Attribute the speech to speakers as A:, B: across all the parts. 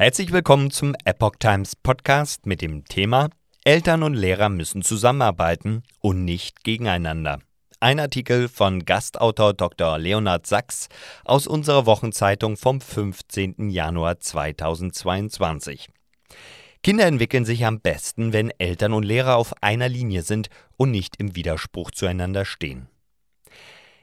A: Herzlich willkommen zum Epoch Times Podcast mit dem Thema Eltern und Lehrer müssen zusammenarbeiten und nicht gegeneinander. Ein Artikel von Gastautor Dr. Leonhard Sachs aus unserer Wochenzeitung vom 15. Januar 2022. Kinder entwickeln sich am besten, wenn Eltern und Lehrer auf einer Linie sind und nicht im Widerspruch zueinander stehen.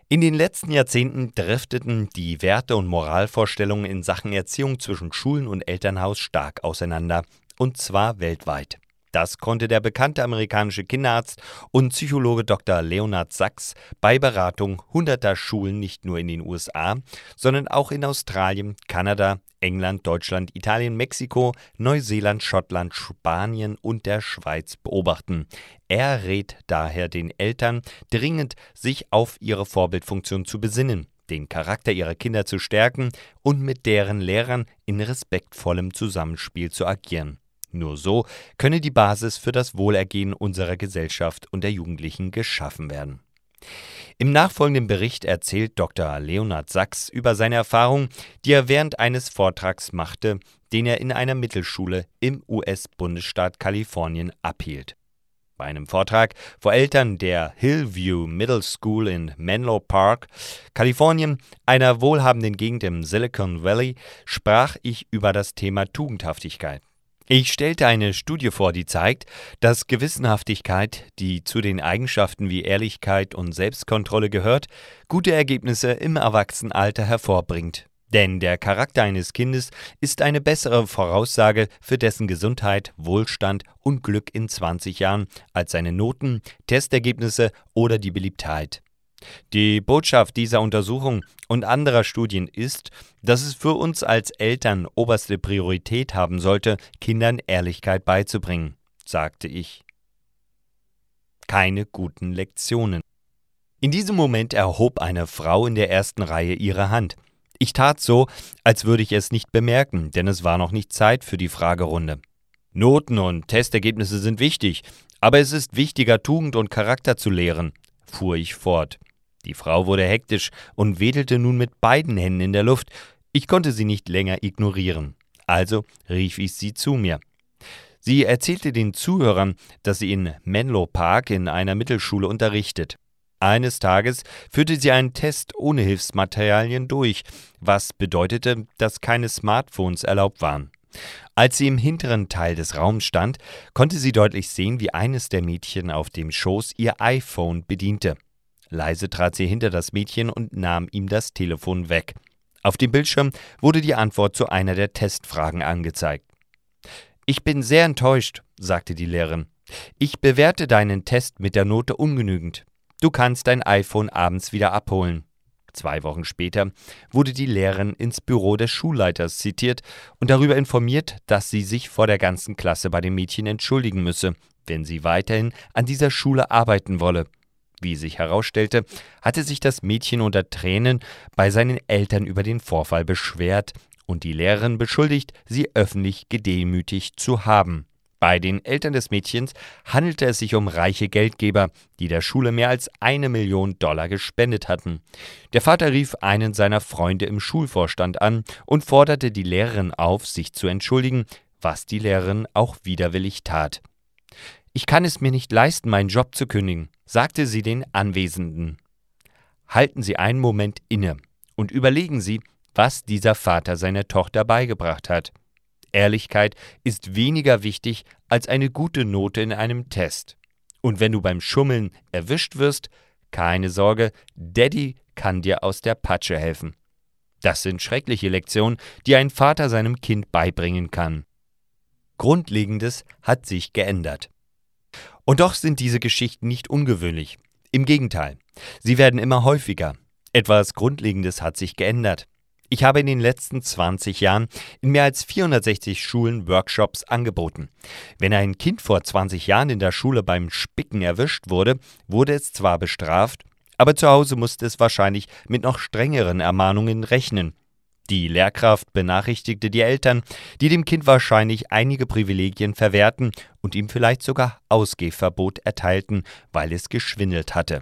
A: In den letzten Jahrzehnten drifteten die Werte- und Moralvorstellungen in Sachen Erziehung zwischen Schulen und Elternhaus stark auseinander, und zwar weltweit. Das konnte der bekannte amerikanische Kinderarzt und Psychologe Dr. Leonard Sachs bei Beratung hunderter Schulen nicht nur in den USA, sondern auch in Australien, Kanada, England, Deutschland, Italien, Mexiko, Neuseeland, Schottland, Spanien und der Schweiz beobachten. Er rät daher den Eltern dringend, sich auf ihre Vorbildfunktion zu besinnen den Charakter ihrer Kinder zu stärken und mit deren Lehrern in respektvollem Zusammenspiel zu agieren. Nur so könne die Basis für das Wohlergehen unserer Gesellschaft und der Jugendlichen geschaffen werden. Im nachfolgenden Bericht erzählt Dr. Leonhard Sachs über seine Erfahrung, die er während eines Vortrags machte, den er in einer Mittelschule im US-Bundesstaat Kalifornien abhielt. Bei einem Vortrag vor Eltern der Hillview Middle School in Menlo Park, Kalifornien, einer wohlhabenden Gegend im Silicon Valley, sprach ich über das Thema Tugendhaftigkeit. Ich stellte eine Studie vor, die zeigt, dass Gewissenhaftigkeit, die zu den Eigenschaften wie Ehrlichkeit und Selbstkontrolle gehört, gute Ergebnisse im Erwachsenenalter hervorbringt. Denn der Charakter eines Kindes ist eine bessere Voraussage für dessen Gesundheit, Wohlstand und Glück in 20 Jahren als seine Noten, Testergebnisse oder die Beliebtheit. Die Botschaft dieser Untersuchung und anderer Studien ist, dass es für uns als Eltern oberste Priorität haben sollte, Kindern Ehrlichkeit beizubringen, sagte ich. Keine guten Lektionen. In diesem Moment erhob eine Frau in der ersten Reihe ihre Hand. Ich tat so, als würde ich es nicht bemerken, denn es war noch nicht Zeit für die Fragerunde. Noten und Testergebnisse sind wichtig, aber es ist wichtiger, Tugend und Charakter zu lehren, fuhr ich fort. Die Frau wurde hektisch und wedelte nun mit beiden Händen in der Luft. Ich konnte sie nicht länger ignorieren. Also rief ich sie zu mir. Sie erzählte den Zuhörern, dass sie in Menlo Park in einer Mittelschule unterrichtet. Eines Tages führte sie einen Test ohne Hilfsmaterialien durch, was bedeutete, dass keine Smartphones erlaubt waren. Als sie im hinteren Teil des Raums stand, konnte sie deutlich sehen, wie eines der Mädchen auf dem Schoß ihr iPhone bediente. Leise trat sie hinter das Mädchen und nahm ihm das Telefon weg. Auf dem Bildschirm wurde die Antwort zu einer der Testfragen angezeigt. Ich bin sehr enttäuscht, sagte die Lehrerin. Ich bewerte deinen Test mit der Note ungenügend. Du kannst dein iPhone abends wieder abholen. Zwei Wochen später wurde die Lehrerin ins Büro des Schulleiters zitiert und darüber informiert, dass sie sich vor der ganzen Klasse bei dem Mädchen entschuldigen müsse, wenn sie weiterhin an dieser Schule arbeiten wolle. Wie sich herausstellte, hatte sich das Mädchen unter Tränen bei seinen Eltern über den Vorfall beschwert und die Lehrerin beschuldigt, sie öffentlich gedemütigt zu haben. Bei den Eltern des Mädchens handelte es sich um reiche Geldgeber, die der Schule mehr als eine Million Dollar gespendet hatten. Der Vater rief einen seiner Freunde im Schulvorstand an und forderte die Lehrerin auf, sich zu entschuldigen, was die Lehrerin auch widerwillig tat. Ich kann es mir nicht leisten, meinen Job zu kündigen sagte sie den Anwesenden. Halten Sie einen Moment inne und überlegen Sie, was dieser Vater seiner Tochter beigebracht hat. Ehrlichkeit ist weniger wichtig als eine gute Note in einem Test. Und wenn du beim Schummeln erwischt wirst, keine Sorge, Daddy kann dir aus der Patsche helfen. Das sind schreckliche Lektionen, die ein Vater seinem Kind beibringen kann. Grundlegendes hat sich geändert. Und doch sind diese Geschichten nicht ungewöhnlich. Im Gegenteil, sie werden immer häufiger. Etwas Grundlegendes hat sich geändert. Ich habe in den letzten 20 Jahren in mehr als 460 Schulen Workshops angeboten. Wenn ein Kind vor 20 Jahren in der Schule beim Spicken erwischt wurde, wurde es zwar bestraft, aber zu Hause musste es wahrscheinlich mit noch strengeren Ermahnungen rechnen. Die Lehrkraft benachrichtigte die Eltern, die dem Kind wahrscheinlich einige Privilegien verwehrten und ihm vielleicht sogar Ausgehverbot erteilten, weil es geschwindelt hatte.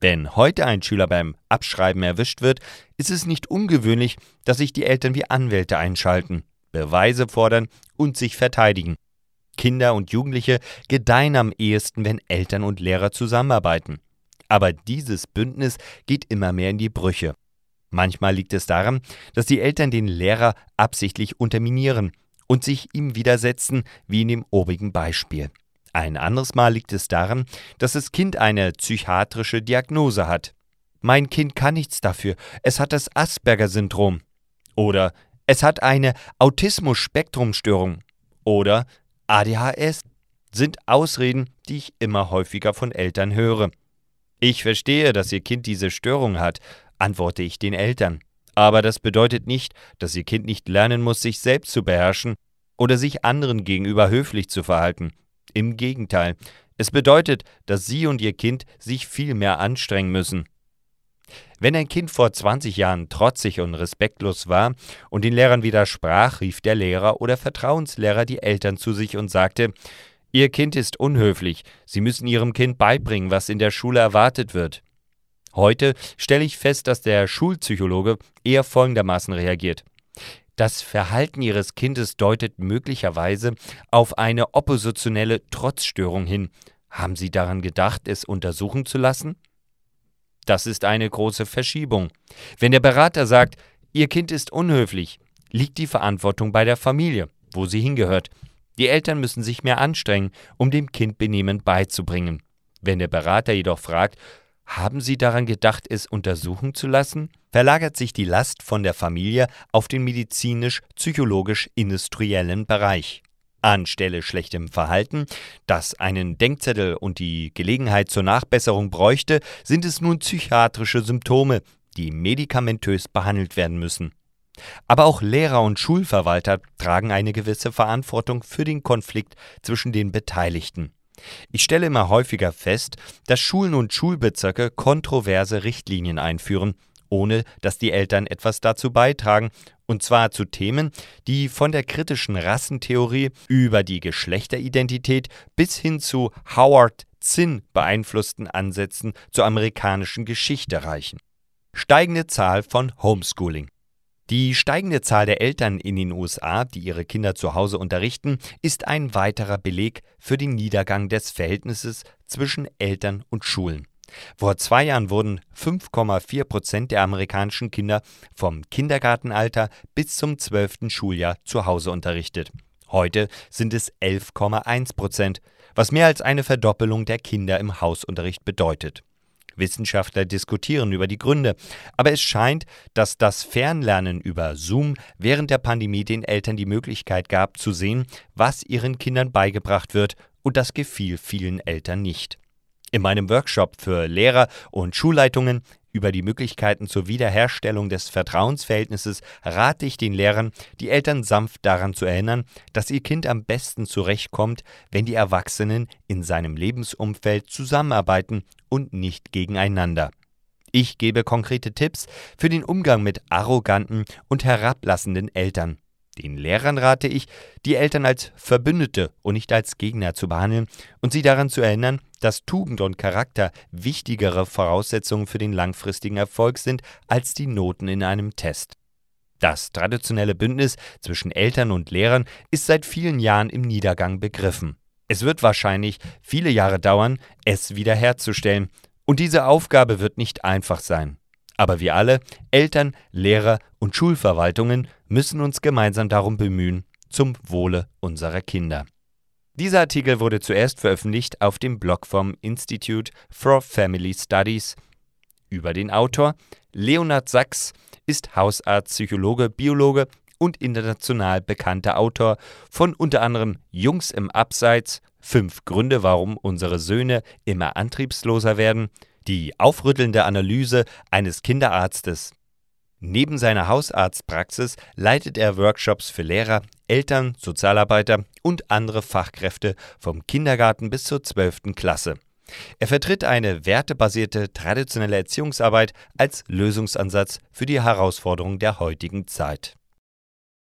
A: Wenn heute ein Schüler beim Abschreiben erwischt wird, ist es nicht ungewöhnlich, dass sich die Eltern wie Anwälte einschalten. Beweise fordern und sich verteidigen. Kinder und Jugendliche gedeihen am ehesten, wenn Eltern und Lehrer zusammenarbeiten. Aber dieses Bündnis geht immer mehr in die Brüche. Manchmal liegt es daran, dass die Eltern den Lehrer absichtlich unterminieren und sich ihm widersetzen, wie in dem obigen Beispiel. Ein anderes Mal liegt es daran, dass das Kind eine psychiatrische Diagnose hat. Mein Kind kann nichts dafür, es hat das Asperger-Syndrom. Oder es hat eine Autismus-Spektrumstörung. Oder ADHS sind Ausreden, die ich immer häufiger von Eltern höre. Ich verstehe, dass Ihr Kind diese Störung hat, antworte ich den Eltern. Aber das bedeutet nicht, dass Ihr Kind nicht lernen muss, sich selbst zu beherrschen oder sich anderen gegenüber höflich zu verhalten. Im Gegenteil, es bedeutet, dass Sie und Ihr Kind sich viel mehr anstrengen müssen. Wenn ein Kind vor 20 Jahren trotzig und respektlos war und den Lehrern widersprach, rief der Lehrer oder Vertrauenslehrer die Eltern zu sich und sagte, Ihr Kind ist unhöflich, Sie müssen Ihrem Kind beibringen, was in der Schule erwartet wird. Heute stelle ich fest, dass der Schulpsychologe eher folgendermaßen reagiert. Das Verhalten Ihres Kindes deutet möglicherweise auf eine oppositionelle Trotzstörung hin. Haben Sie daran gedacht, es untersuchen zu lassen? Das ist eine große Verschiebung. Wenn der Berater sagt, Ihr Kind ist unhöflich, liegt die Verantwortung bei der Familie, wo sie hingehört. Die Eltern müssen sich mehr anstrengen, um dem Kind Benehmen beizubringen. Wenn der Berater jedoch fragt, haben Sie daran gedacht, es untersuchen zu lassen? verlagert sich die Last von der Familie auf den medizinisch-psychologisch-industriellen Bereich. Anstelle schlechtem Verhalten, das einen Denkzettel und die Gelegenheit zur Nachbesserung bräuchte, sind es nun psychiatrische Symptome, die medikamentös behandelt werden müssen. Aber auch Lehrer und Schulverwalter tragen eine gewisse Verantwortung für den Konflikt zwischen den Beteiligten. Ich stelle immer häufiger fest, dass Schulen und Schulbezirke kontroverse Richtlinien einführen, ohne dass die Eltern etwas dazu beitragen, und zwar zu Themen, die von der kritischen Rassentheorie über die Geschlechteridentität bis hin zu Howard Zinn beeinflussten Ansätzen zur amerikanischen Geschichte reichen. Steigende Zahl von Homeschooling. Die steigende Zahl der Eltern in den USA, die ihre Kinder zu Hause unterrichten, ist ein weiterer Beleg für den Niedergang des Verhältnisses zwischen Eltern und Schulen. Vor zwei Jahren wurden 5,4 Prozent der amerikanischen Kinder vom Kindergartenalter bis zum 12. Schuljahr zu Hause unterrichtet. Heute sind es 11,1 Prozent, was mehr als eine Verdoppelung der Kinder im Hausunterricht bedeutet. Wissenschaftler diskutieren über die Gründe, aber es scheint, dass das Fernlernen über Zoom während der Pandemie den Eltern die Möglichkeit gab zu sehen, was ihren Kindern beigebracht wird, und das gefiel vielen Eltern nicht. In meinem Workshop für Lehrer und Schulleitungen über die Möglichkeiten zur Wiederherstellung des Vertrauensverhältnisses rate ich den Lehrern, die Eltern sanft daran zu erinnern, dass ihr Kind am besten zurechtkommt, wenn die Erwachsenen in seinem Lebensumfeld zusammenarbeiten und nicht gegeneinander. Ich gebe konkrete Tipps für den Umgang mit arroganten und herablassenden Eltern. Den Lehrern rate ich, die Eltern als Verbündete und nicht als Gegner zu behandeln und sie daran zu erinnern, dass Tugend und Charakter wichtigere Voraussetzungen für den langfristigen Erfolg sind als die Noten in einem Test. Das traditionelle Bündnis zwischen Eltern und Lehrern ist seit vielen Jahren im Niedergang begriffen. Es wird wahrscheinlich viele Jahre dauern, es wiederherzustellen, und diese Aufgabe wird nicht einfach sein. Aber wir alle, Eltern, Lehrer und Schulverwaltungen, müssen uns gemeinsam darum bemühen, zum Wohle unserer Kinder. Dieser Artikel wurde zuerst veröffentlicht auf dem Blog vom Institute for Family Studies. Über den Autor Leonard Sachs ist Hausarzt, Psychologe, Biologe und international bekannter Autor von unter anderem Jungs im Abseits, Fünf Gründe, warum unsere Söhne immer antriebsloser werden, die aufrüttelnde Analyse eines Kinderarztes. Neben seiner Hausarztpraxis leitet er Workshops für Lehrer, Eltern, Sozialarbeiter und andere Fachkräfte vom Kindergarten bis zur 12. Klasse. Er vertritt eine wertebasierte traditionelle Erziehungsarbeit als Lösungsansatz für die Herausforderungen der heutigen Zeit.